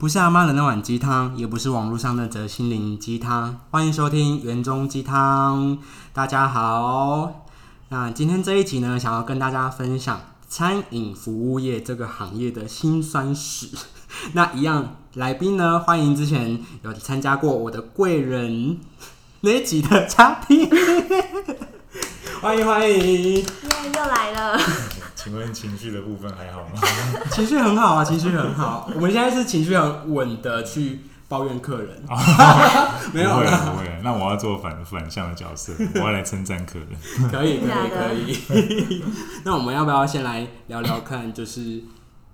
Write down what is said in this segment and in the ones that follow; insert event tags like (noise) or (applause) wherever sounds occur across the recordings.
不是阿妈的那碗鸡汤，也不是网络上那则心灵鸡汤。欢迎收听园中鸡汤。大家好，那今天这一集呢，想要跟大家分享餐饮服务业这个行业的辛酸史。(laughs) 那一样来宾呢，欢迎之前有参加过我的贵人那一集的嘉宾，(laughs) 欢迎欢迎，耶，又来了。请问情绪的部分还好吗？(laughs) 情绪很好啊，情绪很好。我们现在是情绪很稳的去抱怨客人，(laughs) 没有不会啦不会，那我要做反反向的角色，我要来称赞客人。可以可以可以。(laughs) 那我们要不要先来聊聊看，就是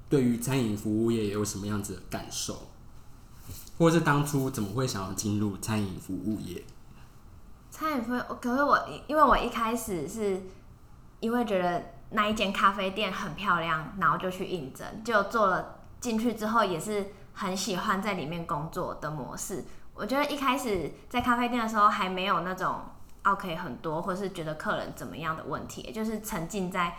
对于餐饮服务业有什么样子的感受，或是当初怎么会想要进入餐饮服务业？餐饮服务，可是我因为我一开始是因为觉得那一间咖啡店很漂亮，然后就去应征，就做了进去之后也是很喜欢在里面工作的模式。我觉得一开始在咖啡店的时候还没有那种 OK 很多，或是觉得客人怎么样的问题，就是沉浸在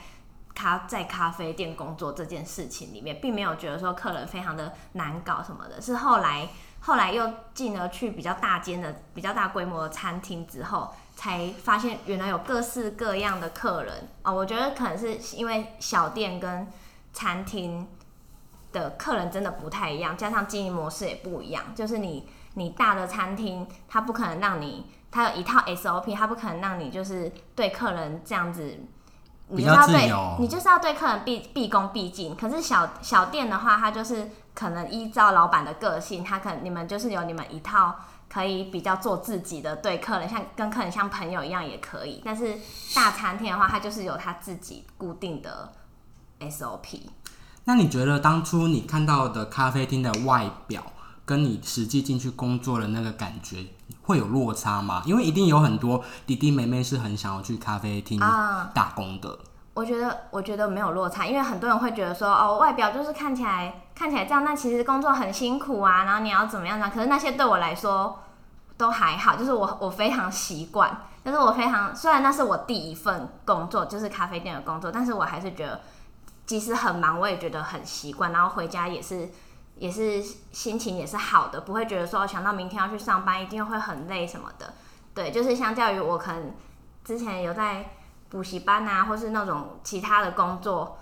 咖在咖啡店工作这件事情里面，并没有觉得说客人非常的难搞什么的。是后来后来又进而去比较大间的、比较大规模的餐厅之后，才发现原来有各式各样的客人哦。我觉得可能是因为小店跟餐厅的客人真的不太一样，加上经营模式也不一样。就是你你大的餐厅，它不可能让你，它有一套 SOP，它不可能让你就是对客人这样子。你就是要对，你就是要对客人毕毕恭毕敬。可是小小店的话，它就是可能依照老板的个性，他可能你们就是有你们一套可以比较做自己的对客人，像跟客人像朋友一样也可以。但是大餐厅的话，它就是有它自己固定的 SOP。那你觉得当初你看到的咖啡厅的外表，跟你实际进去工作的那个感觉会有落差吗？因为一定有很多弟弟妹妹是很想要去咖啡厅啊打工的。我觉得，我觉得没有落差，因为很多人会觉得说，哦，外表就是看起来看起来这样，那其实工作很辛苦啊，然后你要怎么样呢？可是那些对我来说都还好，就是我我非常习惯，但是我非常虽然那是我第一份工作，就是咖啡店的工作，但是我还是觉得，即使很忙，我也觉得很习惯，然后回家也是也是心情也是好的，不会觉得说想到明天要去上班一定会很累什么的。对，就是相较于我可能之前有在补习班啊，或是那种其他的工作，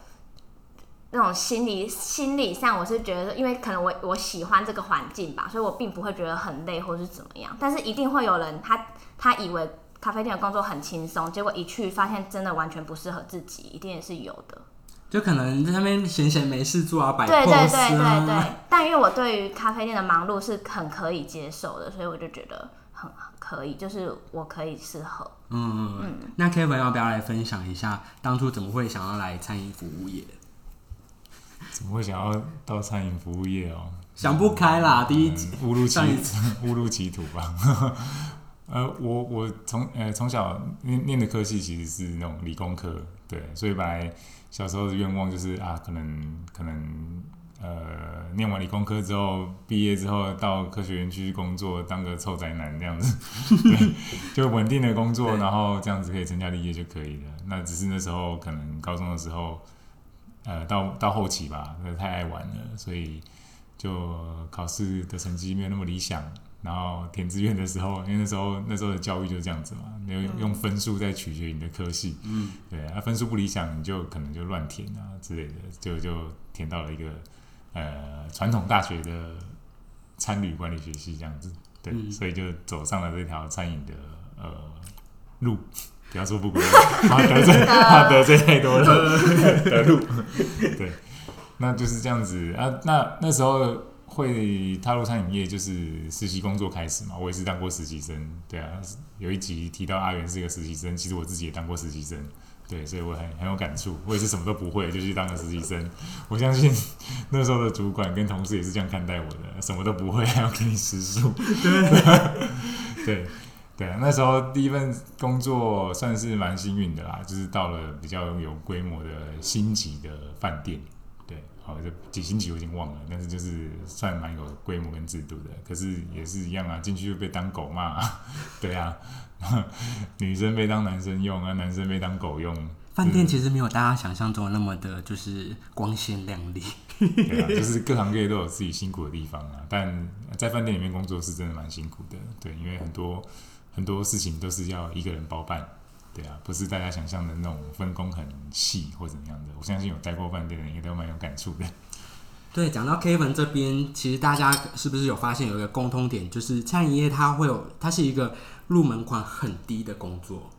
那种心理心理上，我是觉得，因为可能我我喜欢这个环境吧，所以我并不会觉得很累或是怎么样。但是一定会有人他他以为咖啡店的工作很轻松，结果一去发现真的完全不适合自己，一定也是有的。就可能在那边闲闲没事做啊，摆 pose 对啊。对对对对。(laughs) 但因为我对于咖啡店的忙碌是很可以接受的，所以我就觉得很可以，就是我可以适合。嗯嗯。那 Kevin 要不要来分享一下当初怎么会想要来餐饮服务业？怎么会想要到餐饮服务业哦？想不开啦，第一误入歧 (laughs) 误入歧途吧。(laughs) 呃，我我从呃从小念念的科系其实是那种理工科，对，所以本来小时候的愿望就是啊，可能可能呃念完理工科之后，毕业之后到科学园区工作，当个臭宅男这样子，(laughs) 对，就稳定的工作，然后这样子可以成家立业就可以了。那只是那时候可能高中的时候，呃，到到后期吧，那太爱玩了，所以就考试的成绩没有那么理想。然后填志愿的时候，因为那时候那时候的教育就是这样子嘛，没有用分数在取决你的科系，嗯，对啊，分数不理想，你就可能就乱填啊之类的，就就填到了一个呃传统大学的餐旅管理学系这样子，对，嗯所以就走上了这条餐饮的呃路。(laughs) 不要说不归路，怕得罪 (laughs) 怕得罪太多了的 (laughs) 路，对，那就是这样子啊。那那时候会踏入餐饮业，就是实习工作开始嘛。我也是当过实习生，对啊。有一集提到阿元是一个实习生，其实我自己也当过实习生，对，所以我很很有感触。我也是什么都不会就去当个实习生。我相信 (laughs) 那时候的主管跟同事也是这样看待我的，什么都不会还要给你时数，(laughs) 对。对啊，那时候第一份工作算是蛮幸运的啦，就是到了比较有规模的星级的饭店。对，好，这几星级我已经忘了，但是就是算蛮有规模跟制度的。可是也是一样啊，进去就被当狗骂、(laughs) 对啊，(laughs) 女生被当男生用啊，男生被当狗用，饭店其实没有大家想象中的那么的，就是光鲜亮丽。(laughs) 对啊，就是各行各业都有自己辛苦的地方啊。但在饭店里面工作是真的蛮辛苦的，对，因为很多很多事情都是要一个人包办，对啊，不是大家想象的那种分工很细或怎么样的。我相信有待过饭店的人应该都蛮有感触的。对，讲到 Kevin 这边，其实大家是不是有发现有一个共通点，就是餐饮业它会有，它是一个入门款很低的工作，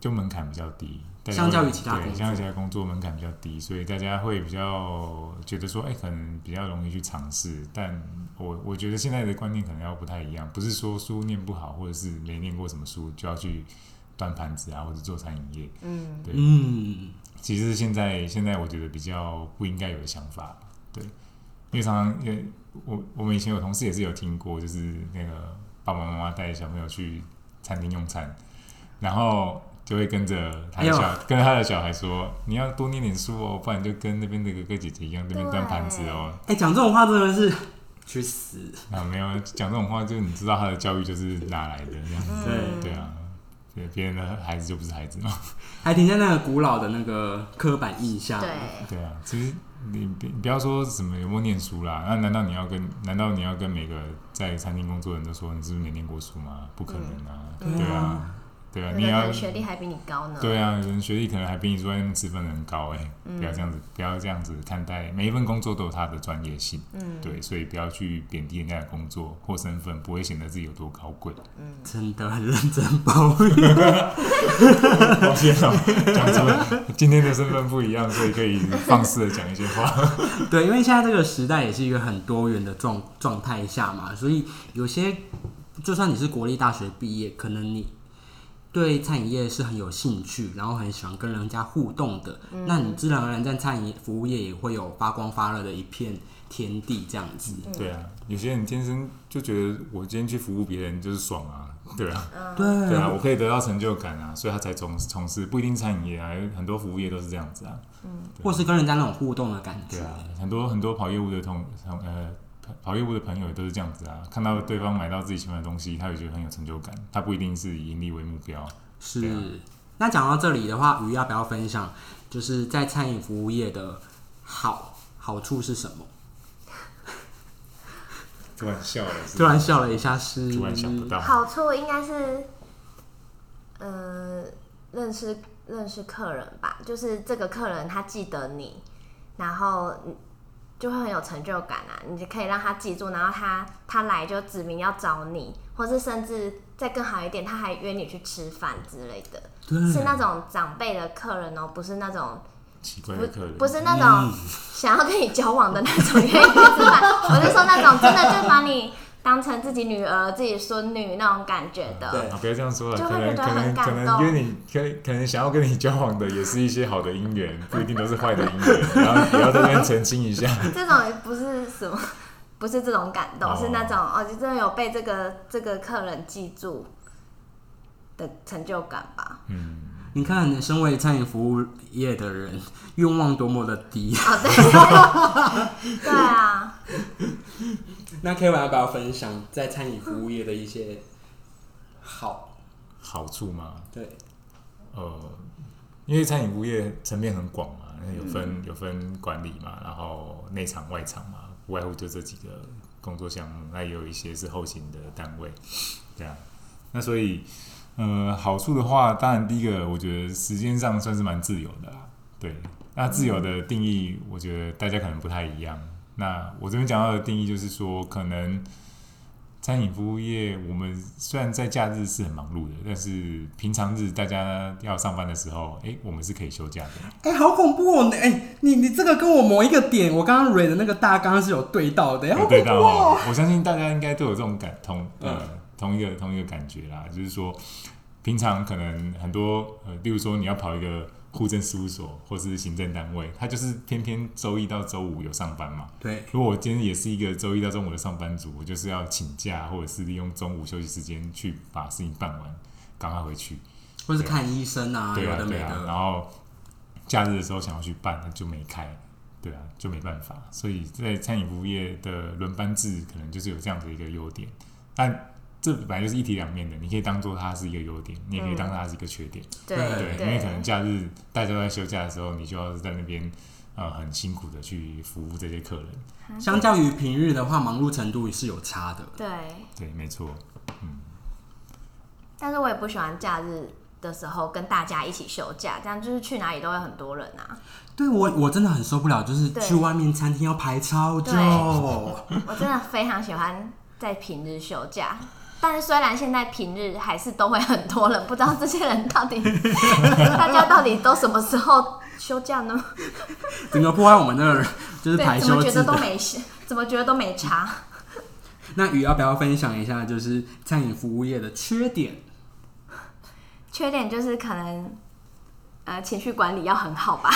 就门槛比较低，相较于其他工作对相较于其他工作门槛比较低，所以大家会比较觉得说，哎、可能比较容易去尝试。但我我觉得现在的观念可能要不太一样，不是说书念不好，或者是没念过什么书就要去端盘子啊，或者做餐饮业。嗯，对。嗯，其实现在现在我觉得比较不应该有的想法，对，因为常常因为我我们以前有同事也是有听过，就是那个爸爸妈妈带小朋友去餐厅用餐，然后就会跟着他的小、哎跟着他的小孩说，你要多念点书哦，不然就跟那边的哥哥姐姐一样，那边端盘子哦。哎、讲这种话真的是去死。啊，没有讲这种话，就是你知道他的教育就是哪来的这样子，对对啊，对别人的孩子就不是孩子嘛。(laughs) 还停在那个古老的那个刻板印象。对，对啊，其实你别你不要说什么有没有念书啦，那难道你要跟难道你要跟每个在餐厅工作的人都说你是不是没念过书吗？不可能啊，嗯对啊，对啊，你也要学历还比你高呢。对啊，有人学历可能还比你坐在那边吃饭的人高哎、嗯不要这样子，不要这样子看待每一份工作都有它的专业性，嗯，对，所以不要去贬低人家的工作或身份，不会显得自己有多高贵。嗯真的很认真抱怨。(laughs) 抱歉哦，讲出来，今天的身份不一样，所以可以放肆的讲一些话。(laughs) 对，因为现在这个时代也是一个很多元的状状态下嘛，所以有些就算你是国立大学毕业，可能你对餐饮业是很有兴趣，然后很喜欢跟人家互动的，那你自然而然在餐饮服务业也会有发光发热的一片天地这样子。对啊，有些人天生就觉得我今天去服务别人就是爽啊，对啊，(laughs) 对对啊，我可以得到成就感啊，所以他才从从事不一定餐饮业啊，很多服务业都是这样子啊，或是跟人家那种互动的感觉对。啊，很多很多跑业务的同同呃跑跑业务的朋友也都是这样子啊，看到对方买到自己喜欢的东西，他也觉得很有成就感，他不一定是以盈利为目标，是。啊，那讲到这里的话，鱼要不要分享，就是在餐饮服务业的好好处是什么？突然笑了，突然笑了一下是，突然想不到，好处应该是，呃，认识认识客人吧，就是这个客人他记得你，然后你就会很有成就感啊，你就可以让他记住，然后他他来就指明要找你，或是甚至再更好一点，他还约你去吃饭之类的，对，是那种长辈的客人哦，不是那种奇怪的客人，不是那种想要跟你交往的那种愿意吃饭，我是说那种真的就把你当成自己女儿、自己孙女那种感觉的。对啊，不要这样说了，就可能可会觉得很能可能感动约你，可能可能想要跟你交往的也是一些好的姻缘，不一定都是坏的姻缘，然后也要在这边澄清一下。(laughs) 这种不是什么，不是这种感动，哦是那种哦，就真的有被这个这个客人记住的成就感吧。嗯，你看，身为餐饮服务业的人，愿望多么的低。(laughs) 对啊，那 K 完要不要分享在餐饮服务业的一些好？好处吗，对，呃，因为餐饮服务业层面很广嘛，有分、有分管理嘛，然后内场外场嘛，不外乎就这几个工作项目，那也有一些是后勤的单位，对啊，那所以呃好处的话，当然第一个我觉得时间上算是蛮自由的啦，对，那自由的定义，我觉得大家可能不太一样。那我这边讲到的定义就是说，可能餐饮服务业，我们虽然在假日是很忙碌的，但是平常日大家要上班的时候，哎，我们是可以休假的。哎、好恐怖哦！哎、你你这个跟我某一个点，我刚刚蕊的那个大纲是有对到的，有对到哦！哦，我相信大家应该都有这种感同呃、嗯同一个同一个感觉啦，就是说平常可能很多呃，例如说你要跑一个户政事务所或是行政单位，他就是偏偏周一到周五有上班嘛。对，如果我今天也是一个周一到周五的上班族，我就是要请假或者是利用中午休息时间去把事情办完，赶快回去。或是看医生啊，对啊对啊，的没的。然后假日的时候想要去办就没开，对啊，就没办法。所以在餐饮服务业的轮班制可能就是有这样的一个优点，但这本来就是一体两面的，你可以当做它是一个优点，你也可以当它是一个缺点。对对，因为可能假日大家都在休假的时候，你就要在那边呃很辛苦的去服务这些客人。相较于平日的话，忙碌程度是有差的。对，对，没错。嗯但是我也不喜欢假日的时候跟大家一起休假，这样就是去哪里都会很多人啊。对我我真的很受不了，就是去外面餐厅要排超久。对 (laughs) 我真的非常喜欢在平日休假。但是虽然现在平日还是都会很多人，不知道这些人到底 (laughs) 大家到底都什么时候休假呢？整个破坏我们的就是对排，怎么觉。得都没事，怎么觉得都没差？那雨要不要分享一下，就是餐饮服务业的缺点？缺点就是可能呃情绪管理要很好吧。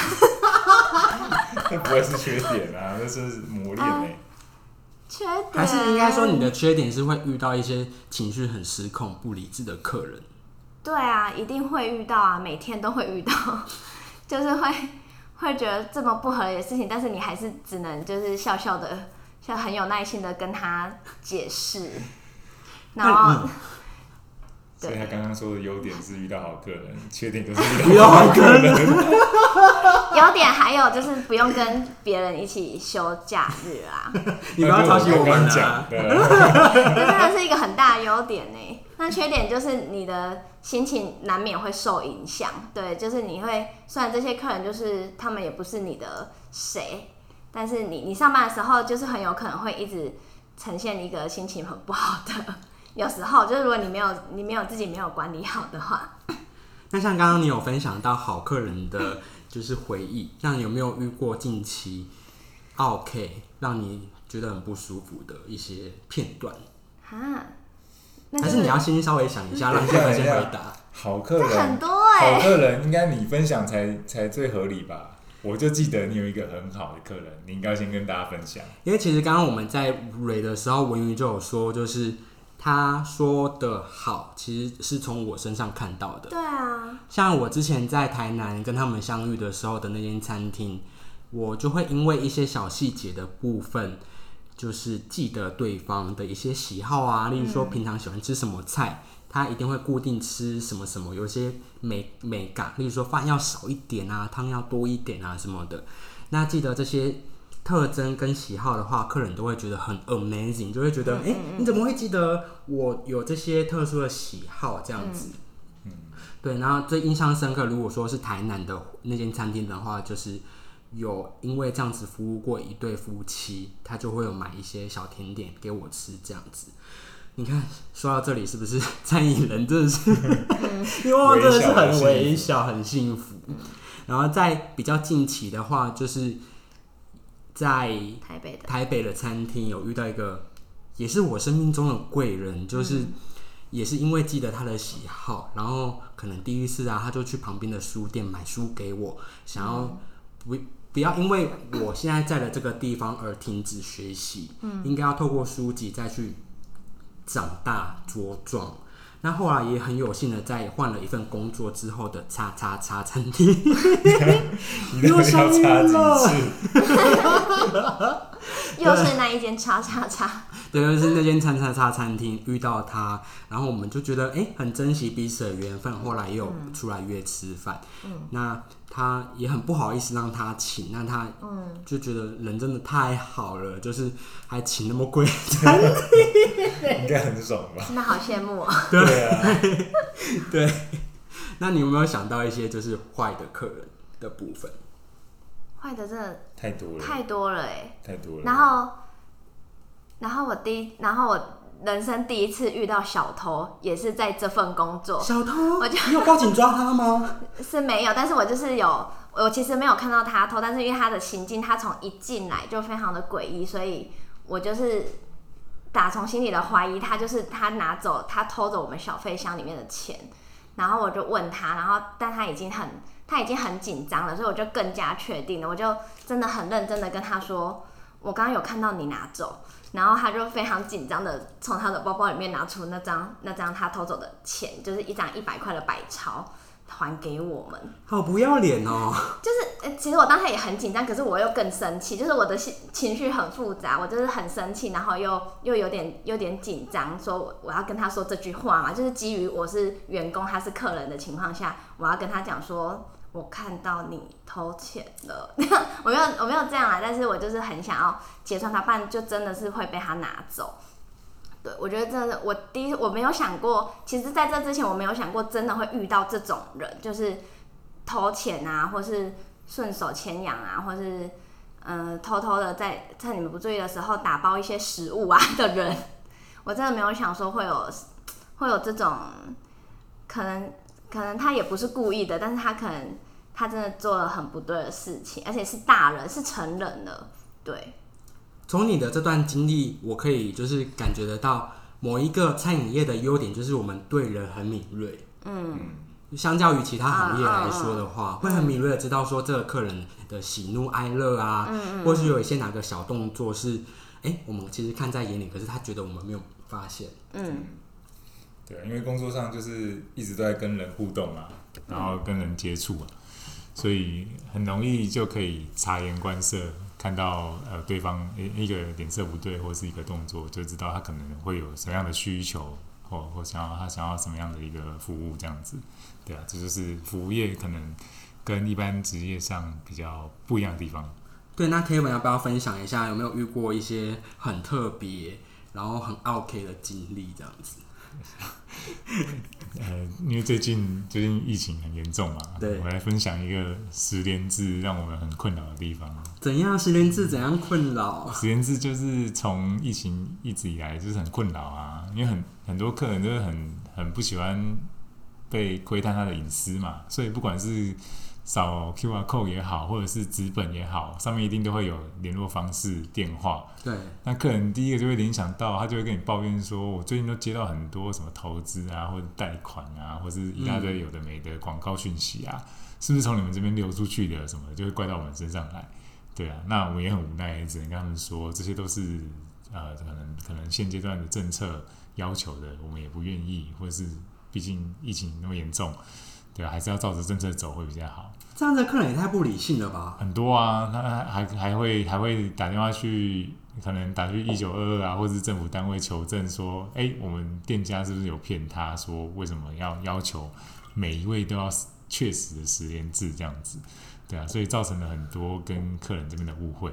那 (laughs) 不会是缺点啊，那是磨练欸缺点。还是应该说你的缺点是会遇到一些情绪很失控、不理智的客人？对啊，一定会遇到啊，每天都会遇到，(laughs) 就是会会觉得这么不合理的事情，但是你还是只能就是笑笑的，就很有耐心的跟他解释，然后所以他刚刚说的优点是遇到好客人，缺点就是遇到 (laughs) 好客人，(laughs) 有点还有就是不用跟别人一起休假日啊，(laughs) 你不要抄袭我们讲啊！这真的是一个很大的优点呢。那缺点就是你的心情难免会受影响，对，就是你会虽然这些客人就是他们也不是你的谁，但是你你上班的时候就是很有可能会一直呈现一个心情很不好的，(laughs) 有时候就是如果你没有你没有自己没有管理好的话，那像刚刚你有分享到好客人的就是回忆，像有没有遇过近期 OK 让你觉得很不舒服的一些片段？哈，那就还是你要先稍微想一下，让这个先回答？好客人很人，多哎、好客人应该你分享才才最合理吧？我就记得你有一个很好的客人，你应该先跟大家分享。因为其实刚刚我们在蕊的时候，文宇就有说，就是他说的好，其实是从我身上看到的。对啊，像我之前在台南跟他们相遇的时候的那间餐厅，我就会因为一些小细节的部分，就是记得对方的一些喜好啊，例如说平常喜欢吃什么菜，他一定会固定吃什么什么，有些美美感，例如说饭要少一点啊，汤要多一点啊什么的。那记得这些特征跟喜好的话，客人都会觉得很 amazing，就会觉得，哎、你怎么会记得我有这些特殊的喜好这样子？嗯对，然后最印象深刻，如果说是台南的那间餐厅的话，就是有因为这样子服务过一对夫妻，他就会有买一些小甜点给我吃，这样子。你看，说到这里，是不是 (laughs) 餐饮人真的是，(laughs) 因为真的是很微小、很幸福。然后在比较近期的话，就是在台北的台北的餐厅有遇到一个，也是我生命中的贵人，就是也是因为记得他的喜好，然后可能第一次啊，他就去旁边的书店买书给我，想要不不要因为我现在在的这个地方而停止学习，嗯应该要透过书籍再去长大茁壮。那后来也很有幸的在换了一份工作之后的叉叉叉餐厅，(laughs) 你到底要插几次？(laughs) 又是那一间叉叉叉，对，就是那间餐叉叉餐厅遇到他，然后我们就觉得哎、诶很珍惜彼此的缘分，后来也有出来约吃饭。那他也很不好意思让他请，那他就觉得人真的太好了，就是还请那么贵。应该很爽吧？真的好羡慕哦。对啊，(laughs) 对，那你有没有想到一些就是坏的客人的部分？坏的真的太多了，太多了哎。太多了。然后，然后我第一，然后我人生第一次遇到小偷，也是在这份工作，小偷，我就你有报警抓他吗？(laughs) 是没有，但是我就是有，我其实没有看到他偷，但是因为他的行径，他从一进来就非常的诡异，所以我就是打从心里的怀疑他就是他拿走他偷走我们小费箱里面的钱，然后我就问他，然后但他已经很他已经很紧张了，所以我就更加确定了，我就真的很认真的跟他说，我刚刚有看到你拿走。然后他就非常紧张的从他的包包里面拿出那张那张他偷走的钱，就是一张一百块的百钞，还给我们。好不要脸哦！就是，呃其实我当下也很紧张，可是我又更生气，就是我的心情绪很复杂，我就是很生气，然后又又有点有点紧张，说我我要跟他说这句话嘛，就是基于我是员工，他是客人的情况下，我要跟他讲说，我看到你偷钱了，(laughs) 我没有我没有这样啊，但是我就是很想要结算他，不然就真的是会被他拿走。对，我觉得真的，我第一我没有想过，其实在这之前我没有想过真的会遇到这种人，就是偷钱啊，或是顺手牵羊啊，或是呃偷偷的在趁你们不注意的时候打包一些食物啊的人，我真的没有想说会有会有这种可能，可能他也不是故意的，但是他可能他真的做了很不对的事情，而且是大人，是成人了，对，从你的这段经历，我可以就是感觉得到某一个餐饮业的优点，就是我们对人很敏锐。嗯，相较于其他行业来说的嗯话，会很敏锐的知道说这个客人的喜怒哀乐啊，嗯或是有一些哪个小动作是，哎、我们其实看在眼里，可是他觉得我们没有发现。嗯，对，因为工作上就是一直都在跟人互动嘛，然后跟人接触嘛，所以很容易就可以察言观色，看到呃对方一一个脸色不对，或是一个动作，就知道他可能会有什么样的需求，或或想要他想要什么样的一个服务这样子。对啊，这就是服务业可能跟一般职业上比较不一样的地方。对，那 K 文要不要分享一下，有没有遇过一些很特别，然后很 OK 的经历这样子？(laughs) 呃，因为最近最近疫情很严重嘛，对我来分享一个十连制让我们很困扰的地方。怎样十连制怎样困扰？十连制就是从疫情一直以来就是很困扰啊，因为很很多客人就是很很不喜欢被窥探他的隐私嘛，所以不管是扫 QR code 也好，或者是纸本也好，上面一定都会有联络方式、电话。对，那客人第一个就会联想到，他就会跟你抱怨说，我最近都接到很多什么投资啊，或者贷款啊，或是一大堆有的没的广告讯息啊，是不是从你们这边流出去的？什么就会怪到我们身上来。对啊，那我们也很无奈，只能跟他们说，这些都是呃，可能可能现阶段的政策要求的，我们也不愿意，或者是毕竟疫情那么严重，对啊，还是要照着政策走会比较好。这样的客人也太不理性了吧？很多啊，他还还会还会打电话去，可能打去一九二二啊，或者是政府单位求证说，哎、我们店家是不是有骗他说为什么要要求每一位都要确实的十连制这样子？对啊，所以造成了很多跟客人这边的误会。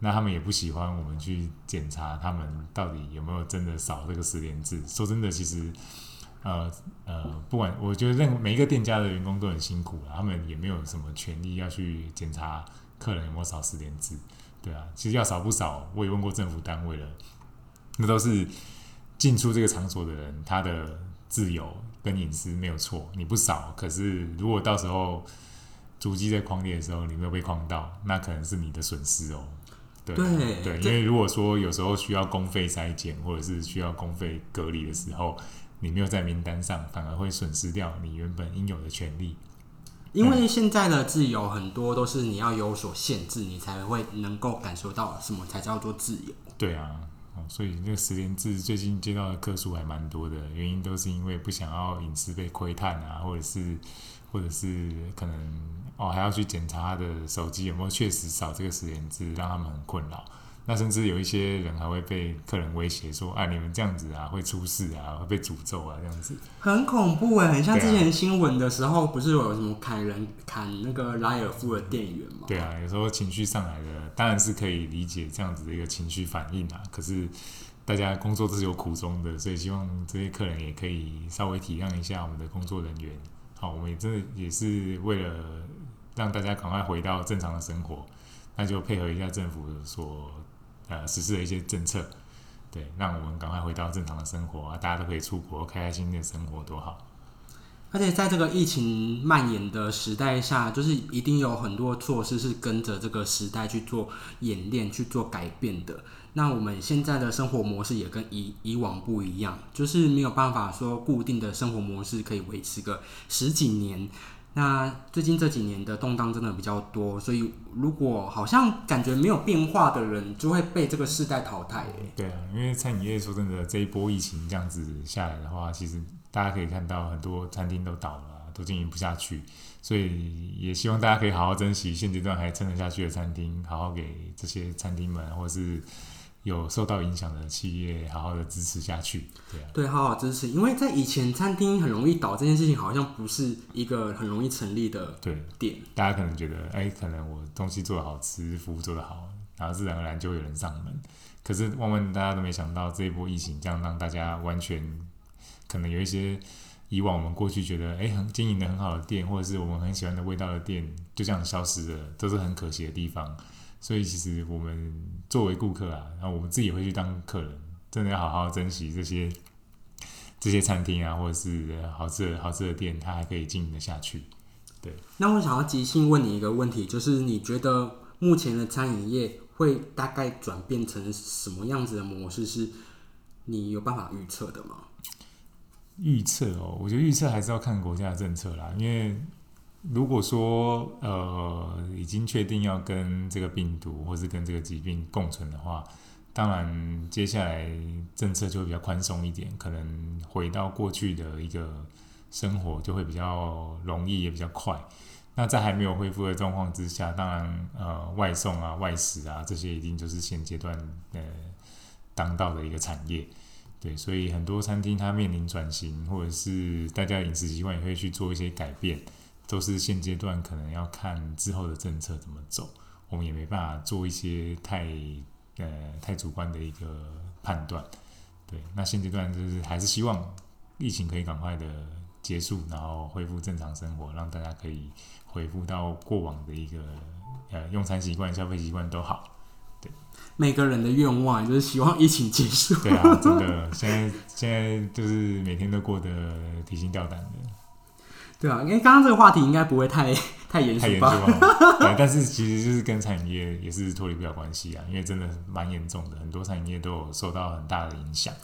那他们也不喜欢我们去检查他们到底有没有真的少这个十连制。说真的，其实呃呃，不管我觉得任每一个店家的员工都很辛苦了，他们也没有什么权利要去检查客人有没有少十连制。对啊，其实要少不少，我也问过政府单位了，那都是进出这个场所的人他的自由跟隐私没有错，你不少，可是如果到时候主机在框列的时候你没有被框到，那可能是你的损失哦。对对对，因为如果说有时候需要公费筛检或者是需要公费隔离的时候，你没有在名单上，反而会损失掉你原本应有的权利。因为现在的自由很多都是你要有所限制，你才会能够感受到什么才叫做自由。对啊，哦，所以那个十连制最近接到的客数还蛮多的，原因都是因为不想要隐私被窥探啊，或者是或者是可能哦还要去检查他的手机有没有确实扫这个十连制，让他们很困扰。那甚至有一些人还会被客人威胁说：“啊，你们这样子啊，会出事啊，会被诅咒啊，这样子。很恐怖哎，很像之前新闻的时候，不是有什么砍人、砍那个拉尔夫的店员吗？对啊，有时候情绪上来的，当然是可以理解这样子的一个情绪反应啊。可是大家工作都是有苦衷的，所以希望这些客人也可以稍微体谅一下我们的工作人员。好，我们也真的也是为了让大家赶快回到正常的生活，那就配合一下政府所呃实施了一些政策，对，让我们赶快回到正常的生活啊，大家都可以出国，开开心心的生活，多好。而且在这个疫情蔓延的时代下，就是一定有很多措施是跟着这个时代去做演练、去做改变的。那我们现在的生活模式也跟以以往不一样，就是没有办法说固定的生活模式可以维持个十几年。那最近这几年的动荡真的比较多，所以如果好像感觉没有变化的人，就会被这个世代淘汰。对啊，因为餐饮业说真的，这一波疫情这样子下来的话，其实大家可以看到很多餐厅都倒了、都经营不下去，所以也希望大家可以好好珍惜现阶段还撑得下去的餐厅，好好给这些餐厅们或是有受到影响的企业好好的支持下去。对啊，对，好好支持，因为在以前餐厅很容易倒这件事情，好像不是一个很容易成立的对，点。大家可能觉得，哎，可能我东西做的好吃，服务做的好，然后自然而然就会有人上门。可是万万大家都没想到，这一波疫情这样让大家完全可能有一些以往我们过去觉得哎很经营的很好的店，或者是我们很喜欢的味道的店，就这样消失了，都是很可惜的地方。所以其实我们作为顾客啊，然后我们自己也会去当客人，真的要好好珍惜这些这些餐厅啊，或者是好吃的好吃的店，它还可以经营的下去。对那我想要即兴问你一个问题，就是你觉得目前的餐饮业会大概转变成什么样子的模式？是你有办法预测的吗？预测哦，我觉得预测还是要看国家的政策啦。因为如果说呃已经确定要跟这个病毒或是跟这个疾病共存的话，当然接下来政策就会比较宽松一点，可能回到过去的一个生活就会比较容易，也比较快。那在还没有恢复的状况之下，当然呃外送啊、外食啊这些一定就是现阶段呃当道的一个产业。对，所以很多餐厅它面临转型，或者是大家饮食习惯也会去做一些改变，都是现阶段可能要看之后的政策怎么走，我们也没办法做一些太呃太主观的一个判断。对，那现阶段就是还是希望疫情可以赶快的结束，然后恢复正常生活，让大家可以恢复到过往的一个呃用餐习惯、消费习惯都好。每个人的愿望就是希望疫情结束。对啊，真的，现在现在就是每天都过得提心吊胆的，对啊，因为刚刚这个话题应该不会太 (laughs) 太严太严肃肃吧？对，但是其实就是跟餐饮业也是脱离不了关系啊，因为真的蛮严重的，很多餐饮业都有受到很大的影响。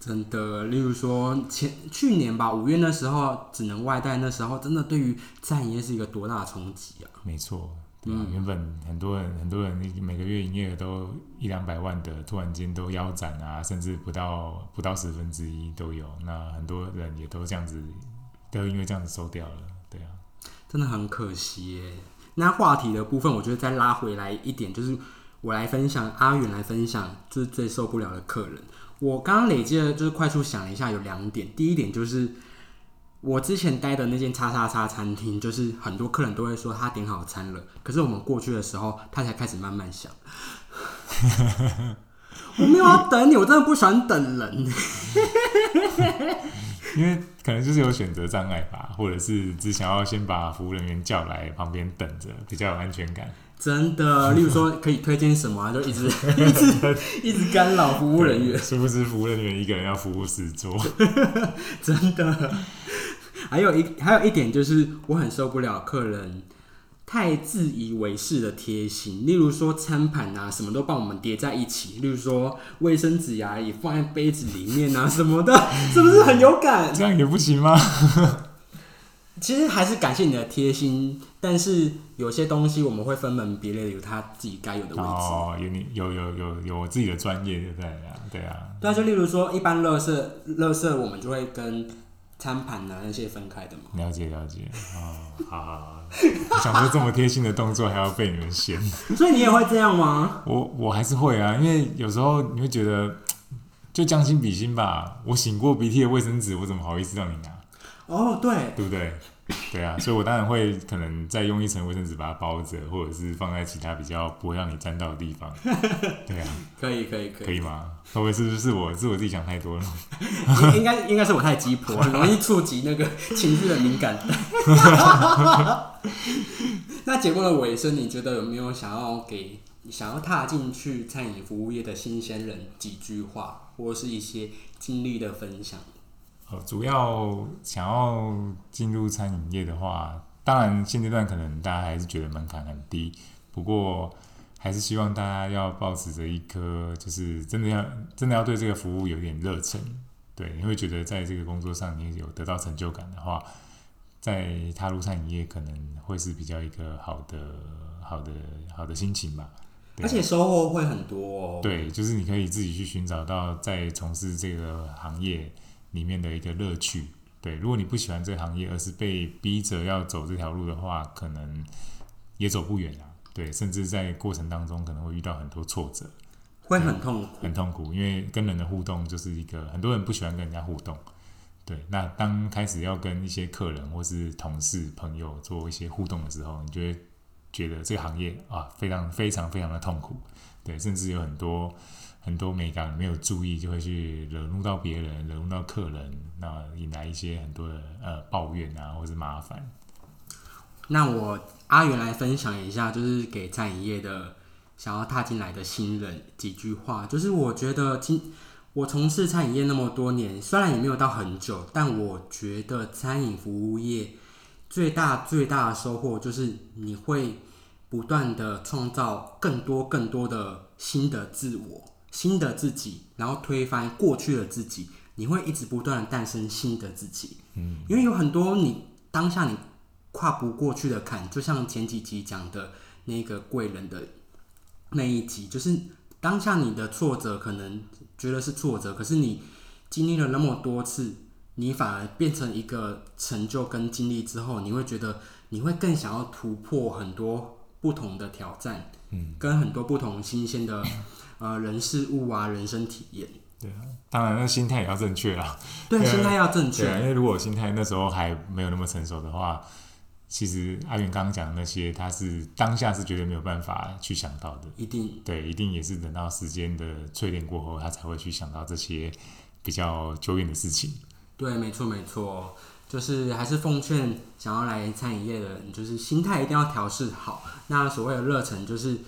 真的，例如说前去年吧，五月那时候只能外带，那时候真的对于餐饮业是一个多大的冲击啊！没错，对啊，嗯原本很多人很多人每个月营业额都一两百万的，突然间都腰斩啊，甚至不到不到十分之一都有。那很多人也都这样子，都因为这样子收掉了。对啊，真的很可惜耶。那话题的部分，我觉得再拉回来一点，就是我来分享，阿远来分享，就是最受不了的客人。我刚刚累积的，就是快速想了一下，有两点。第一点就是我之前待的那间叉叉叉餐厅，就是很多客人都会说他点好餐了，可是我们过去的时候，他才开始慢慢想。我没有要等你，我真的不喜欢等人。因为可能就是有选择障碍吧，或者是只想要先把服务人员叫来旁边等着，比较有安全感。真的，(laughs) 例如说可以推荐什么、啊，就一直 (laughs) 一直 (laughs) 一直干扰服务人员。殊不知服务人员一个人要服务十桌。真的。还有一还有一点就是，我很受不了客人太自以为是的贴心，例如说餐盘啊，什么都帮我们叠在一起，例如说卫生纸呀、也放在杯子里面啊 (laughs) 什么的，是不是很有感？这样也不行吗？(laughs) 其实还是感谢你的贴心，但是有些东西我们会分门别类，有他自己该有的位置。哦，有你有有有有我自己的专业，对不对啊？对啊，对啊，就例如说，一般垃圾垃圾我们就会跟餐盘啊那些分开的嘛。了解了解。哦，好好好。我想说这么贴心的动作还要被你们嫌，所以你也会这样吗？我我还是会啊，因为有时候你会觉得就将心比心吧。我擤过鼻涕的卫生纸，我怎么好意思让你拿？哦，对，对不对？对啊，所以我当然会可能再用一层卫生纸把它包着，或者是放在其他比较不会让你沾到的地方。(laughs) 对啊，可以，可以，可以。可以吗？会不会是是我是我自己想太多了？应应该应该是我太急迫，很容易触及那个情绪的敏感。(laughs) 那节目的尾声，你觉得有没有想要给想要踏进去餐饮服务业的新鲜人几句话，或是一些经历的分享？呃，主要想要进入餐饮业的话，当然现阶段可能大家还是觉得门槛很低，不过还是希望大家要保持着一颗，就是真的要真的要对这个服务有点热忱。对，你会觉得在这个工作上你有得到成就感的话，在踏入餐饮业可能会是比较一个好的、好的、好的心情吧。而且收获会很多哦。对，就是你可以自己去寻找到在从事这个行业里面的一个乐趣。对，如果你不喜欢这个行业，而是被逼着要走这条路的话，可能也走不远啊。对，甚至在过程当中可能会遇到很多挫折，会很痛苦。很痛苦，因为跟人的互动就是一个很多人不喜欢跟人家互动。对，那当开始要跟一些客人或是同事、朋友做一些互动的时候，你就会觉得这个行业啊，非常非常非常的痛苦。对，甚至有很多很多美感没有注意，就会去惹怒到别人，惹怒到客人，那引来一些很多的呃抱怨啊，或是麻烦。那我阿元来分享一下，就是给餐饮业的想要踏进来的新人几句话。就是我觉得今我从事餐饮业那么多年，虽然也没有到很久，但我觉得餐饮服务业最大最大的收获就是你会不断的创造更多更多的新的自我、新的自己，然后推翻过去的自己。你会一直不断的诞生新的自己。嗯，因为有很多你当下你跨不过去的坎，就像前几集讲的那个贵人的那一集，就是当下你的挫折可能觉得是挫折，可是你经历了那么多次，你反而变成一个成就跟经历之后，你会觉得你会更想要突破很多不同的挑战，嗯，跟很多不同新鲜的呃人事物啊，人生体验。对啊，当然那心态也要正确啦。对，心态要正对啊，因。为如果心态那时候还没有那么成熟的话，其实阿元刚刚讲的那些，他是当下是绝对没有办法去想到的。一定对，一定也是等到时间的淬炼过后，他才会去想到这些比较久远的事情。对，没错没错，就是还是奉劝想要来餐饮业的人，就是心态一定要调试好。那所谓的热忱，就是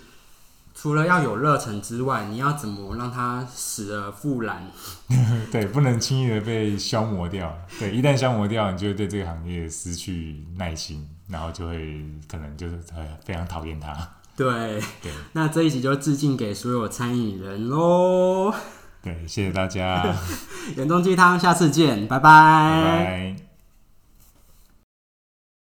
除了要有热忱之外，你要怎么让它死而复燃？(laughs) 对，不能轻易的被消磨掉。对，一旦消磨掉，你就会对这个行业失去耐心，然后就会可能就是呃非常讨厌它。对，对那这一集就致敬给所有餐饮人喽。对，谢谢大家，(laughs) 远中鸡汤，下次见，拜拜拜。